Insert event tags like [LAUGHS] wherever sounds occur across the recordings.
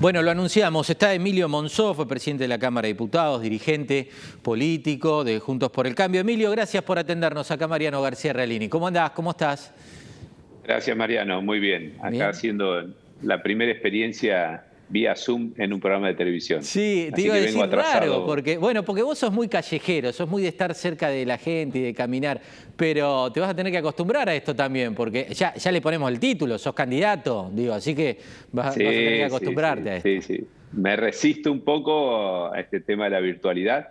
Bueno, lo anunciamos, está Emilio Monzó, fue presidente de la Cámara de Diputados, dirigente político de Juntos por el Cambio. Emilio, gracias por atendernos acá, Mariano García Realini. ¿Cómo andás? ¿Cómo estás? Gracias, Mariano. Muy bien. Acá haciendo la primera experiencia vía Zoom en un programa de televisión. Sí, te iba a decir raro, porque, bueno, porque vos sos muy callejero, sos muy de estar cerca de la gente y de caminar, pero te vas a tener que acostumbrar a esto también, porque ya, ya le ponemos el título, sos candidato, digo, así que vas, a tener que acostumbrarte a esto. Sí, sí. Me resisto un poco a este tema de la virtualidad,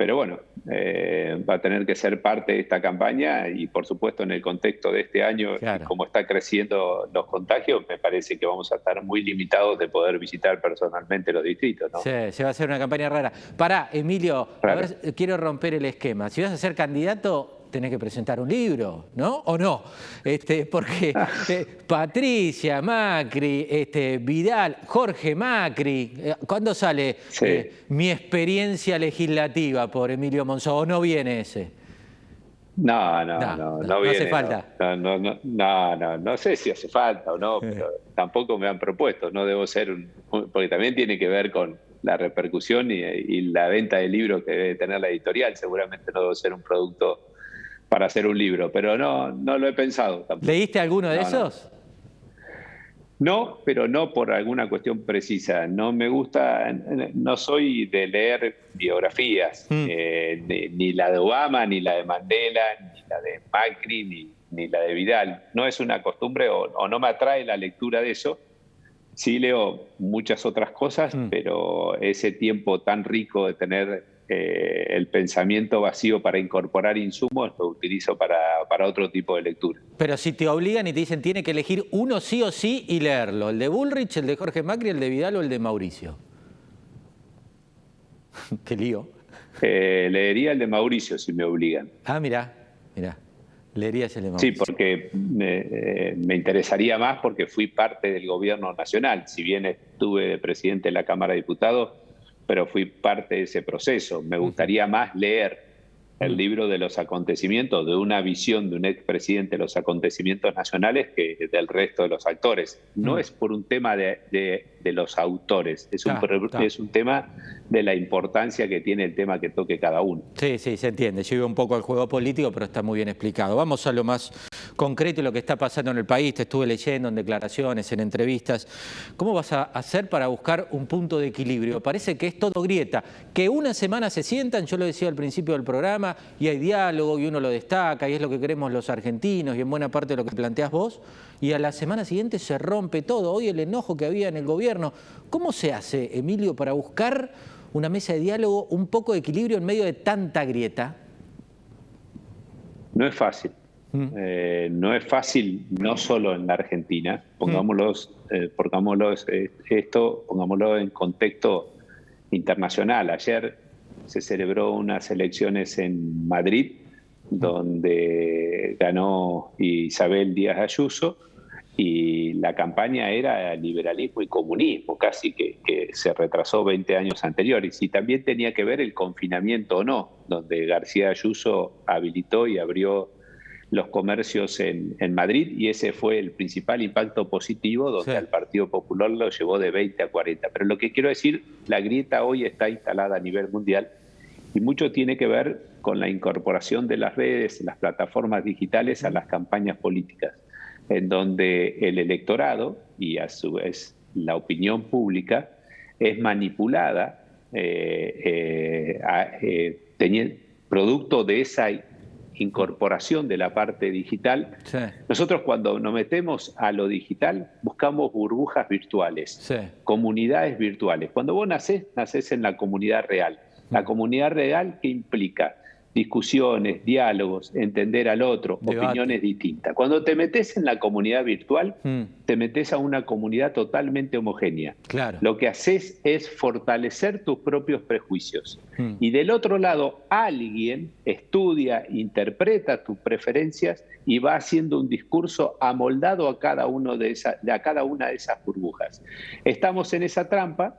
pero bueno, eh, va a tener que ser parte de esta campaña y por supuesto en el contexto de este año, como está creciendo los contagios, me parece que vamos a estar muy limitados de poder visitar personalmente los distritos. Sí, se va a hacer una campaña rara. Pará, Emilio, a ver, quiero romper el esquema. Si vas a ser candidato, tenés que presentar un libro, ¿no? ¿O no? Este, porque [LAUGHS] eh, Patricia Macri, este, Vidal, Jorge Macri, eh, ¿cuándo sale eh, mi experiencia legislativa por Emilio Monzó? ¿O no viene ese? No, no, no, no, no, hace falta. No, no, no, no, sé si hace falta o no, [LAUGHS] pero tampoco me han propuesto. No debo ser un, porque también tiene que ver con la repercusión y, y la venta de libros que debe tener la editorial. Seguramente no debo ser un producto para hacer un libro, pero no, no lo he pensado tampoco. ¿Leíste alguno de esos? No. pero no por alguna cuestión precisa. No me gusta, no soy de leer biografías, mm. eh, ni, la de Obama, ni la de Mandela, ni la de Macri, ni, la de Vidal. No es una costumbre o, no me atrae la lectura de eso. Sí leo muchas otras cosas, mm. pero ese tiempo tan rico de tener eh, el pensamiento vacío para incorporar insumos lo utilizo para, otro tipo de lectura. Pero si te obligan y te dicen tiene que elegir uno sí o sí y leerlo, el de Bullrich, el de Jorge Macri, el de Vidal o el de Mauricio. [LAUGHS] Qué lío. Eh, leería el de Mauricio si me obligan. Ah, mira, mira. Leerías el de Mauricio. Sí, porque eh, me interesaría más porque fui parte del gobierno nacional. Si bien estuve presidente de la Cámara de Diputados, pero fui parte de ese proceso. Me gustaría más leer el libro de los acontecimientos, de una visión de un expresidente de los acontecimientos nacionales que del resto de los actores. No es por un tema de, los autores, es un, es un tema de la importancia que tiene el tema que toque cada uno. Sí, sí, se entiende. Yo iba un poco al juego político, pero está muy bien explicado. Vamos a lo más concreto y lo que está pasando en el país. Te estuve leyendo en declaraciones, en entrevistas. ¿Cómo vas a hacer para buscar un punto de equilibrio? Parece que es todo grieta. Que una semana se sientan, yo lo decía al principio del programa, y hay diálogo y uno lo destaca y es lo que queremos los argentinos y en buena parte de lo que planteas vos, y a la semana siguiente se rompe todo. Hoy el enojo que había en el gobierno. ¿Cómo se hace, Emilio, para buscar una mesa de diálogo, un poco de equilibrio en medio de tanta grieta? No es fácil. Mm. Eh, no es fácil, no solo en la Argentina, pongámoslo, eh, eh, esto, pongámoslo en contexto internacional. Ayer se celebró unas elecciones en Madrid, donde ganó Isabel Díaz Ayuso, y la campaña era liberalismo y comunismo, casi que, se retrasó 20 años anteriores. Y también tenía que ver el confinamiento o no, donde García Ayuso habilitó y abrió los comercios en, Madrid y ese fue el principal impacto positivo donde el Partido Popular lo llevó de 20 a 40. Pero lo que quiero decir, la grieta hoy está instalada a nivel mundial y mucho tiene que ver con la incorporación de las redes, las plataformas digitales a las campañas políticas, en donde el electorado y a su vez la opinión pública es manipulada eh, eh, eh, producto de esa incorporación de la parte digital. Nosotros cuando nos metemos a lo digital buscamos burbujas virtuales, comunidades virtuales. Cuando vos nacés, nacés en la comunidad real. La comunidad real, ¿qué implica? Discusiones, diálogos, entender al otro, opiniones distintas. Cuando te metes en la comunidad virtual, mm. te metes a una comunidad totalmente homogénea. Claro. Lo que haces es fortalecer tus propios prejuicios. Mm. Y del otro lado, alguien estudia, interpreta tus preferencias y va haciendo un discurso amoldado a cada, uno de a cada una de esas burbujas. Estamos en esa trampa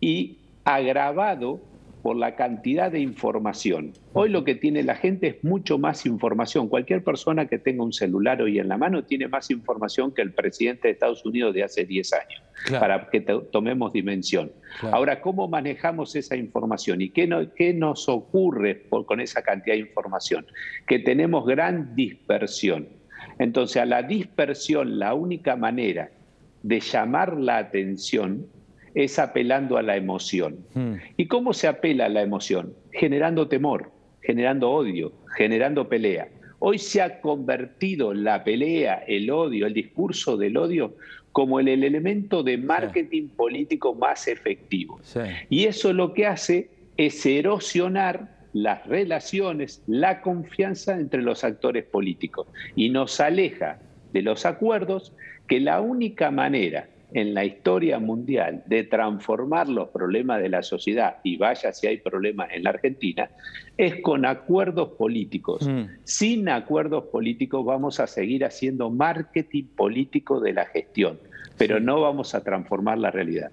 y agravado por la cantidad de información. Hoy lo que tiene la gente es mucho más información. Cualquier persona que tenga un celular hoy en la mano tiene más información que el presidente de Estados Unidos de hace 10 años, para que tomemos dimensión. Ahora, ¿cómo manejamos esa información y qué, qué nos ocurre con esa cantidad de información? Que tenemos gran dispersión. Entonces, a la dispersión, la única manera de llamar la atención es apelando a la emoción. Hmm. ¿Y cómo se apela a la emoción? Generando temor, generando odio, generando pelea. Hoy se ha convertido la pelea, el odio, el discurso del odio como el, elemento de marketing político más efectivo. Y eso lo que hace es erosionar las relaciones, la confianza entre los actores políticos y nos aleja de los acuerdos que la única manera en la historia mundial de transformar los problemas de la sociedad, y vaya si hay problemas en la Argentina, es con acuerdos políticos. Mm. Sin acuerdos políticos vamos a seguir haciendo marketing político de la gestión, pero no vamos a transformar la realidad.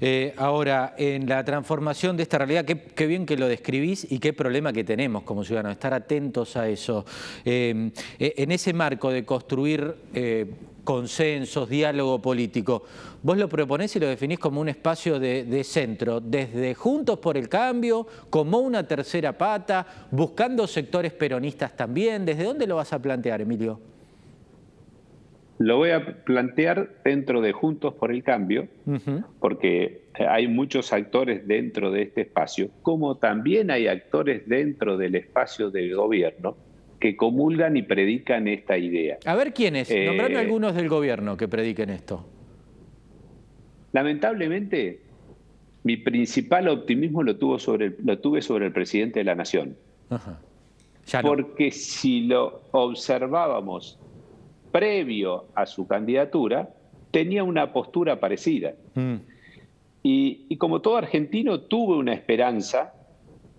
Eh, ahora, en la transformación de esta realidad, qué, bien que lo describís y qué problema que tenemos como ciudadanos, estar atentos a eso. Eh, eh, en ese marco de construir consensos, diálogo político. Vos lo proponés y lo definís como un espacio de, centro, desde Juntos por el Cambio, como una tercera pata, buscando sectores peronistas también. ¿Desde dónde lo vas a plantear, Emilio? Lo voy a plantear dentro de Juntos por el Cambio, porque hay muchos actores dentro de este espacio, como también hay actores dentro del espacio del gobierno que comulgan y predican esta idea. A ver quiénes, eh, nombrame algunos del gobierno que prediquen esto. Lamentablemente, mi principal optimismo lo, tuvo sobre lo tuve sobre el presidente de la Nación. Porque si lo observábamos previo a su candidatura, tenía una postura parecida. Mm. Y, y, como todo argentino, tuve una esperanza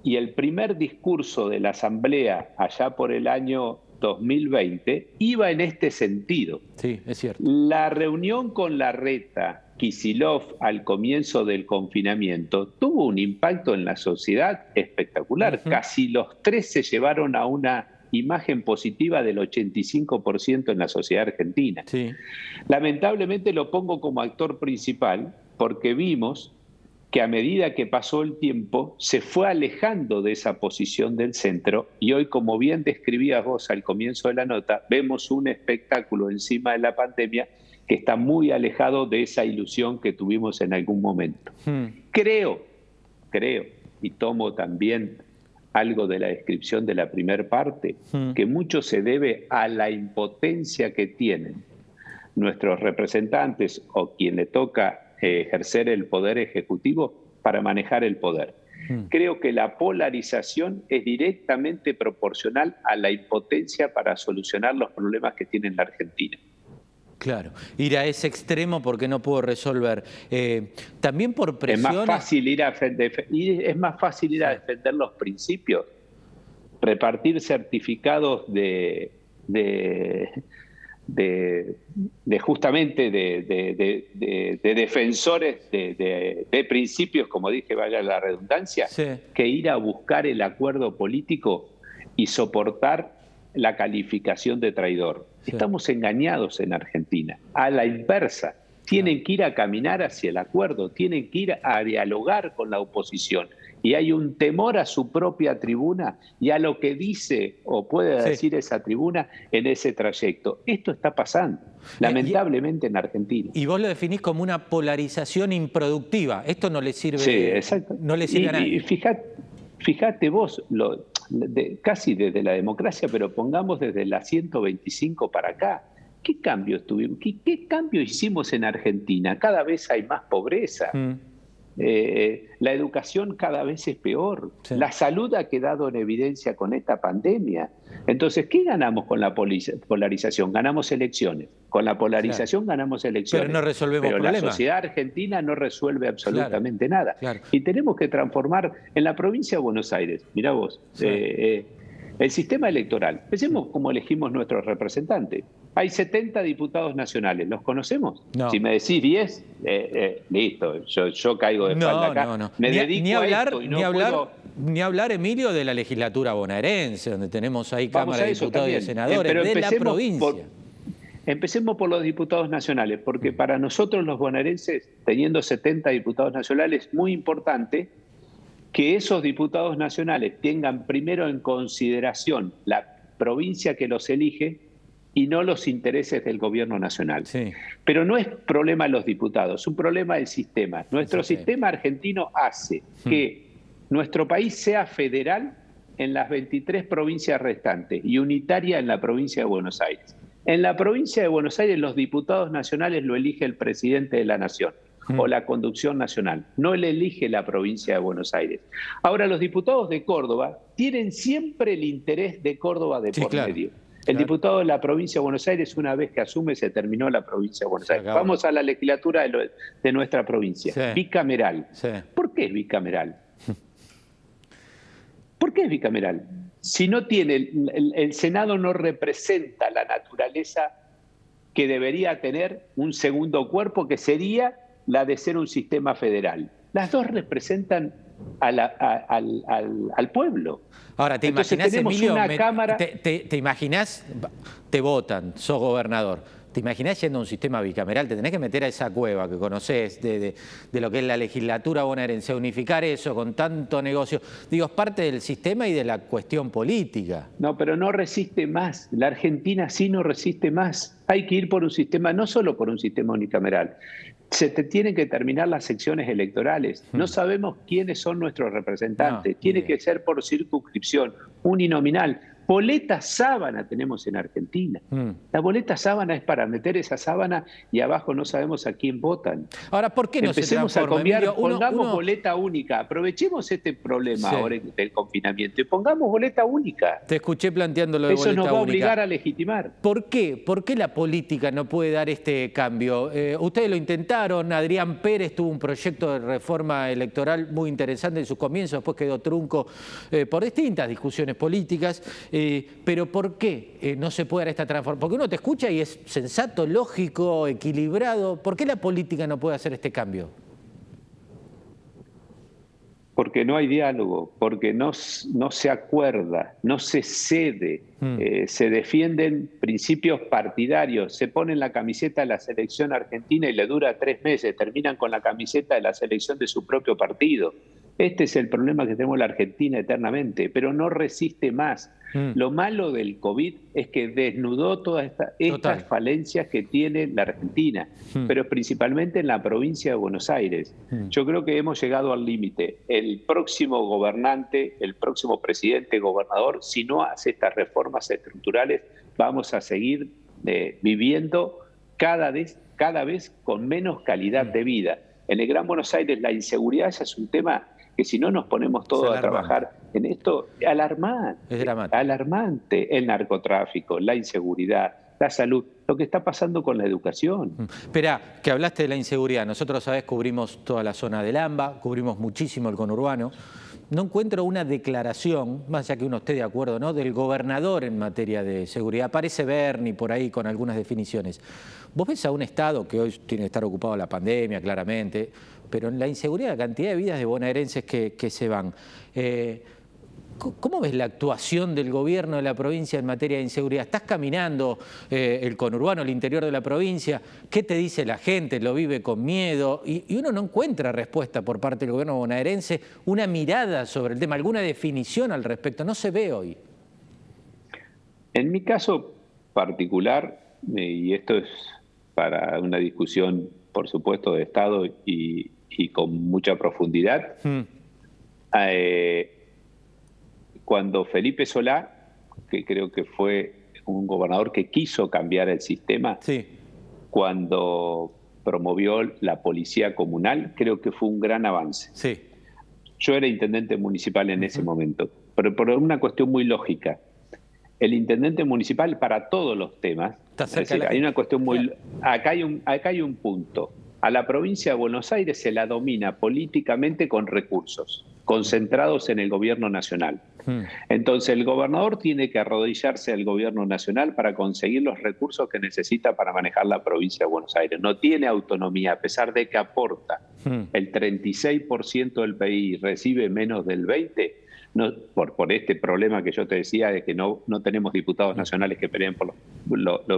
y el primer discurso de la Asamblea allá por el año 2020 iba en este sentido. Sí, es cierto. La reunión con la reta Kisilov al comienzo del confinamiento tuvo un impacto en la sociedad espectacular. Casi los tres se llevaron a una imagen positiva del 85% en la sociedad argentina. Sí. Lamentablemente lo pongo como actor principal porque vimos que a medida que pasó el tiempo se fue alejando de esa posición del centro y hoy, como bien describías vos al comienzo de la nota, vemos un espectáculo encima de la pandemia que está muy alejado de esa ilusión que tuvimos en algún momento. Hmm. Creo, creo, y tomo también algo de la descripción de la primera parte, hmm. que mucho se debe a la impotencia que tienen nuestros representantes o quien le toca ejercer el poder ejecutivo para manejar el poder. Hmm. Creo que la polarización es directamente proporcional a la impotencia para solucionar los problemas que tiene la Argentina. Claro, ir a ese extremo porque no puedo resolver. Eh, también por presión. Es más fácil ir a defender, es más fácil ir a defender los principios, repartir certificados de de, justamente de, defensores de, principios, como dije, vaya la redundancia, que ir a buscar el acuerdo político y soportar la calificación de traidor. Estamos engañados en Argentina, a la inversa. Tienen que ir a caminar hacia el acuerdo, tienen que ir a dialogar con la oposición y hay un temor a su propia tribuna y a lo que dice o puede decir esa tribuna en ese trayecto. Esto está pasando, lamentablemente en Argentina. Y vos lo definís como una polarización improductiva. Esto no le sirve, sí, exacto. No le sirve a nadie. Y fíjate, fíjate vos, lo, casi desde la democracia, pero pongamos desde la 125 para acá. ¿Qué cambios tuvimos? ¿Qué, cambios hicimos en Argentina? Cada vez hay más pobreza. Mm. Eh, la educación cada vez es peor, la salud ha quedado en evidencia con esta pandemia. Entonces, ¿qué ganamos con la polarización? Ganamos elecciones. Con la polarización ganamos elecciones. Pero no resolvemos Pero la sociedad argentina no resuelve absolutamente nada. Y tenemos que transformar en la provincia de Buenos Aires, mira vos, eh, eh, el sistema electoral. Pensemos cómo elegimos nuestros representantes. Hay 70 diputados nacionales, ¿los conocemos? Si me decís 10, eh, eh, listo, yo, caigo de espalda acá. Me ni, dedico ni hablar, a ni hablar, ni hablar, Emilio, de la legislatura bonaerense, donde tenemos ahí Cámara de Diputados y Senadores de la provincia. empecemos por los diputados nacionales, porque mm. para nosotros los bonaerenses, teniendo 70 diputados nacionales, es muy importante que esos diputados nacionales tengan primero en consideración la provincia que los elige y no los intereses del gobierno nacional. Pero no es problema de los diputados, es un problema del sistema. Nuestro sistema argentino hace hmm. que nuestro país sea federal en las 23 provincias restantes y unitaria en la provincia de Buenos Aires. En la provincia de Buenos Aires los diputados nacionales lo elige el presidente de la nación hmm. o la conducción nacional, no le elige la provincia de Buenos Aires. Ahora, los diputados de Córdoba tienen siempre el interés de Córdoba de por medio. El diputado de la provincia de Buenos Aires, una vez que asume, se terminó la provincia de Buenos Aires. Vamos a la legislatura de, nuestra provincia. Bicameral. ¿Por qué es bicameral? ¿Por qué es bicameral? Si no tiene, el, Senado no representa la naturaleza que debería tener un segundo cuerpo, que sería la de ser un sistema federal. Las dos representan al, pueblo. Ahora, ¿te imaginas, Emilio, te, te, imaginas, te votan, sos gobernador, ¿Te imaginás yendo a un sistema bicameral? Te tenés que meter a esa cueva que conoces de, lo que es la legislatura bonaerense, unificar eso con tanto negocio. Digo, es parte del sistema y de la cuestión política. No, pero no resiste más. La Argentina sí no resiste más. Hay que ir por un sistema, no solo por un sistema unicameral. Se te tienen que terminar las secciones electorales. No hmm. sabemos quiénes son nuestros representantes. Tiene que ser por circunscripción, uninominal boleta sábana tenemos en Argentina. Mm. La boleta sábana es para meter esa sábana y abajo no sabemos a quién votan. Ahora, ¿por qué no Empecemos se a cambiar, pongamos boleta única. Aprovechemos este problema ahora del confinamiento y pongamos boleta única. Te escuché planteando lo de Eso nos va a obligar a legitimar. ¿Por qué? ¿Por qué la política no puede dar este cambio? Eh, ustedes lo intentaron, Adrián Pérez tuvo un proyecto de reforma electoral muy interesante en sus comienzos, después quedó trunco eh, por distintas discusiones políticas. Eh, pero ¿por qué eh, no se puede dar esta transformación? Porque uno te escucha y es sensato, lógico, equilibrado. ¿Por qué la política no puede hacer este cambio? Porque no hay diálogo, porque no, no se acuerda, no se cede, mm. eh, se defienden principios partidarios, se ponen la camiseta de la selección argentina y le dura tres meses, terminan con la camiseta de la selección de su propio partido. Este es el problema que tenemos en la Argentina eternamente, pero no resiste más. Mm. Lo malo del COVID es que desnudó todas estas falencias que tiene la Argentina, mm. pero principalmente en la provincia de Buenos Aires. Mm. Yo creo que hemos llegado al límite. El próximo gobernante, el próximo presidente, gobernador, si no hace estas reformas estructurales, vamos a seguir eh, viviendo cada vez, cada vez con menos calidad de vida. En el Gran Buenos Aires la inseguridad es un tema que si no nos ponemos todos a trabajar en esto, alarmante, es alarmante el narcotráfico, la inseguridad, la salud, lo que está pasando con la educación. Mm. Espera, que hablaste de la inseguridad. Nosotros, sabes, cubrimos toda la zona del AMBA, cubrimos muchísimo el conurbano. No encuentro una declaración, más allá que uno esté de acuerdo, ¿no? del gobernador en materia de seguridad. Parece Berni por ahí con algunas definiciones. Vos ves a un Estado que hoy tiene que estar ocupado la pandemia, claramente, pero en la inseguridad, la cantidad de vidas de bonaerenses que, se van. Eh, ¿Cómo ves la actuación del gobierno de la provincia en materia de inseguridad? ¿Estás caminando eh, el conurbano, el interior de la provincia? ¿Qué te dice la gente? ¿Lo vive con miedo? Y, y, uno no encuentra respuesta por parte del gobierno bonaerense, una mirada sobre el tema, alguna definición al respecto. No se ve hoy. En mi caso particular, eh, y esto es para una discusión, por supuesto, de Estado y, y con mucha profundidad. Hmm. Eh, cuando Felipe Solá, que creo que fue un gobernador que quiso cambiar el sistema, cuando promovió la policía comunal, creo que fue un gran avance. Sí. Yo era intendente municipal en ese momento, pero por una cuestión muy lógica. El intendente municipal para todos los temas, hay una cuestión muy... Acá hay un, acá hay un punto a la provincia de Buenos Aires se la domina políticamente con recursos concentrados en el gobierno nacional. Hmm. Entonces el gobernador tiene que arrodillarse al gobierno nacional para conseguir los recursos que necesita para manejar la provincia de Buenos Aires. No tiene autonomía, a pesar de que aporta hmm. el 36% del PIB, recibe menos del 20%, no, por, por este problema que yo te decía de que no, no tenemos diputados nacionales que peleen por,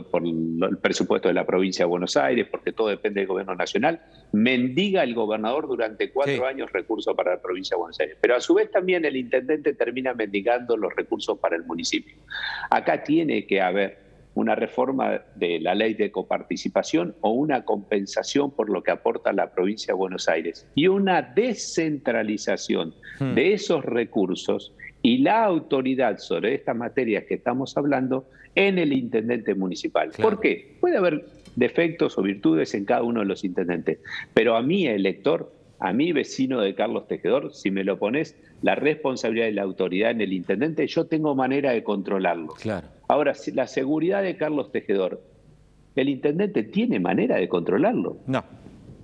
por el presupuesto de la provincia de Buenos Aires, porque todo depende del gobierno nacional, mendiga el gobernador durante cuatro años recursos para la provincia de Buenos Aires. Pero a su vez también el intendente termina mendigando los recursos para el municipio. Acá tiene que haber una reforma de la ley de coparticipación o una compensación por lo que aporta la provincia de Buenos Aires y una descentralización hmm. de esos recursos y la autoridad sobre estas materias que estamos hablando en el intendente municipal. ¿Por qué? Puede haber defectos o virtudes en cada uno de los intendentes, pero a mí, elector, a mí, vecino de Carlos Tejedor, si me lo pones, la responsabilidad de la autoridad en el intendente, yo tengo manera de controlarlo. Claro. Ahora, la seguridad de Carlos Tejedor, ¿el intendente tiene manera de controlarlo? No.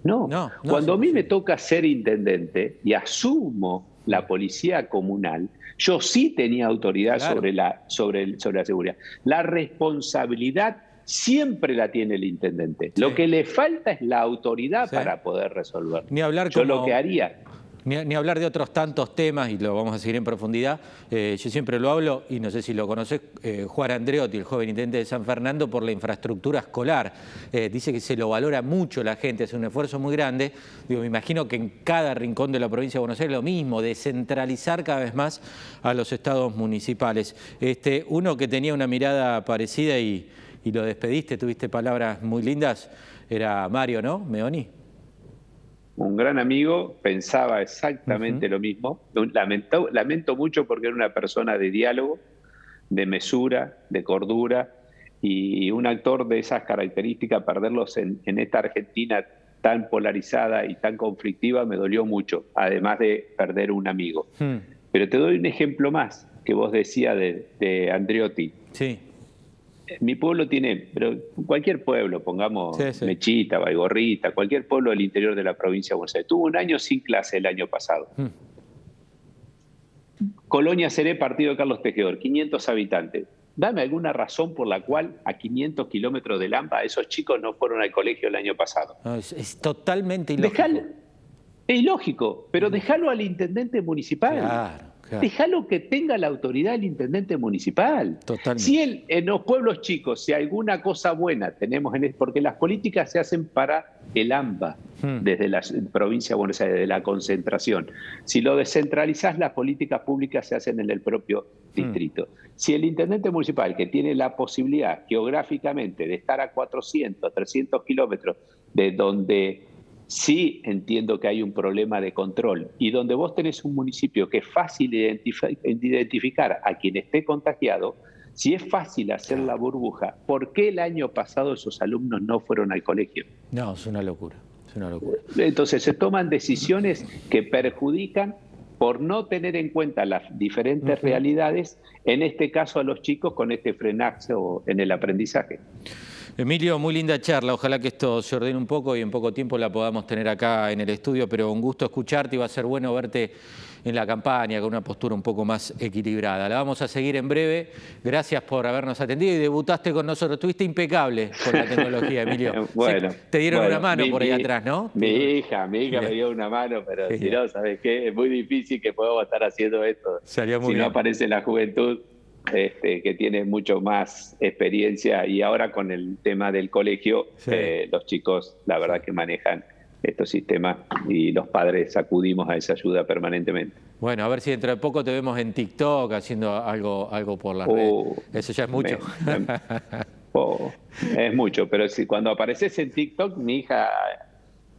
No. Cuando a mí me toca ser intendente y asumo la policía comunal, yo sí tenía autoridad sobre, la, sobre, sobre la seguridad. La responsabilidad siempre la tiene el intendente. Lo que le falta es la autoridad para poder resolver. Ni hablar Yo lo que haría ni, hablar de otros tantos temas, y lo vamos a seguir en profundidad. Eh, yo siempre lo hablo, y no sé si lo conoces, eh, Juan Andreotti, el joven intendente de San Fernando, por la infraestructura escolar. Eh, dice que se lo valora mucho la gente, hace un esfuerzo muy grande. Digo, me imagino que en cada rincón de la provincia de Buenos Aires lo mismo, descentralizar cada vez más a los estados municipales. Este, uno que tenía una mirada parecida y, y lo despediste, tuviste palabras muy lindas, era Mario, ¿no? Meoni un gran amigo, pensaba exactamente lo mismo. Lamento, lamento mucho porque era una persona de diálogo, de mesura, de cordura, y un actor de esas características, perderlos en, esta Argentina tan polarizada y tan conflictiva, me dolió mucho, además de perder un amigo. Hmm. Pero te doy un ejemplo más que vos decías de, de Andreotti. Sí mi pueblo tiene, pero cualquier pueblo, pongamos Mechita, Baigorrita, cualquier pueblo del interior de la provincia de Buenos Aires, tuvo un año sin clase el año pasado. Hmm. Colonia Seré, partido de Carlos Tejedor, 500 habitantes. Dame alguna razón por la cual a 500 kilómetros de Lampa esos chicos no fueron al colegio el año pasado. es, totalmente ilógico. es ilógico, pero déjalo al intendente municipal. Claro. Déjalo que tenga la autoridad el intendente municipal. Totalmente. Si él, en los pueblos chicos, si alguna cosa buena tenemos en porque las políticas se hacen para el AMBA, hmm. desde la provincia de Buenos Aires, de la concentración. Si lo descentralizás, las políticas públicas se hacen en el propio hmm. distrito. Si el intendente municipal, que tiene la posibilidad geográficamente de estar a 400, 300 kilómetros de donde sí entiendo que hay un problema de control y donde vos tenés un municipio que es fácil identificar a quien esté contagiado, si es fácil hacer la burbuja, ¿por qué el año pasado esos alumnos no fueron al colegio? No, es una locura, es una locura. Entonces se toman decisiones que perjudican por no tener en cuenta las diferentes realidades, en este caso a los chicos con este frenaje en el aprendizaje. Emilio, muy linda charla. Ojalá que esto se ordene un poco y en poco tiempo la podamos tener acá en el estudio, pero un gusto escucharte y va a ser bueno verte en la campaña con una postura un poco más equilibrada. La vamos a seguir en breve. Gracias por habernos atendido y debutaste con nosotros. Estuviste impecable con la tecnología, [LAUGHS] Emilio. bueno, te dieron una mano por ahí atrás, ¿no? Mi hija, mi hija me dio una mano, pero si no, ¿sabes qué? Es muy difícil que podamos estar haciendo esto. si no aparece la juventud. Este, que tiene mucho más experiencia y ahora con el tema del colegio, eh, los chicos la verdad que manejan estos sistemas y los padres acudimos a esa ayuda permanentemente. Bueno, a ver si dentro de poco te vemos en TikTok haciendo algo, algo por la red. Uh, Eso ya es mucho. Oh, es mucho, pero si cuando apareces en TikTok, mi hija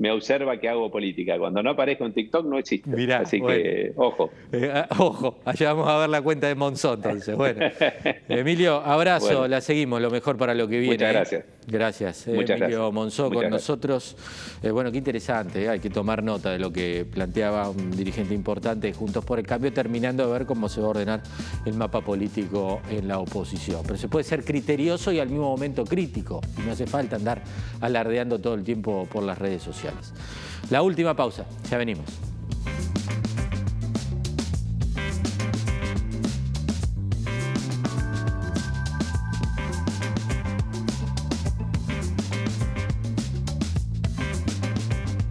me observa que hago política. Cuando no aparezco en TikTok no existe. Así que, ojo. Eh, ah, ojo, allá vamos a ver la cuenta de Monzón entonces. Bueno, [LAUGHS] Emilio, abrazo, la seguimos, lo mejor para lo que viene. Muchas ¿eh? gracias. Gracias, eh, Emilio Monzó con nosotros. Eh, bueno, qué interesante, eh, hay que tomar nota de lo que planteaba un dirigente importante de Juntos por el Cambio, terminando de ver cómo se va a ordenar el mapa político en la oposición. Pero se puede ser criterioso y al mismo momento crítico, y no hace falta andar alardeando todo el tiempo por las redes sociales. La última pausa, ya venimos.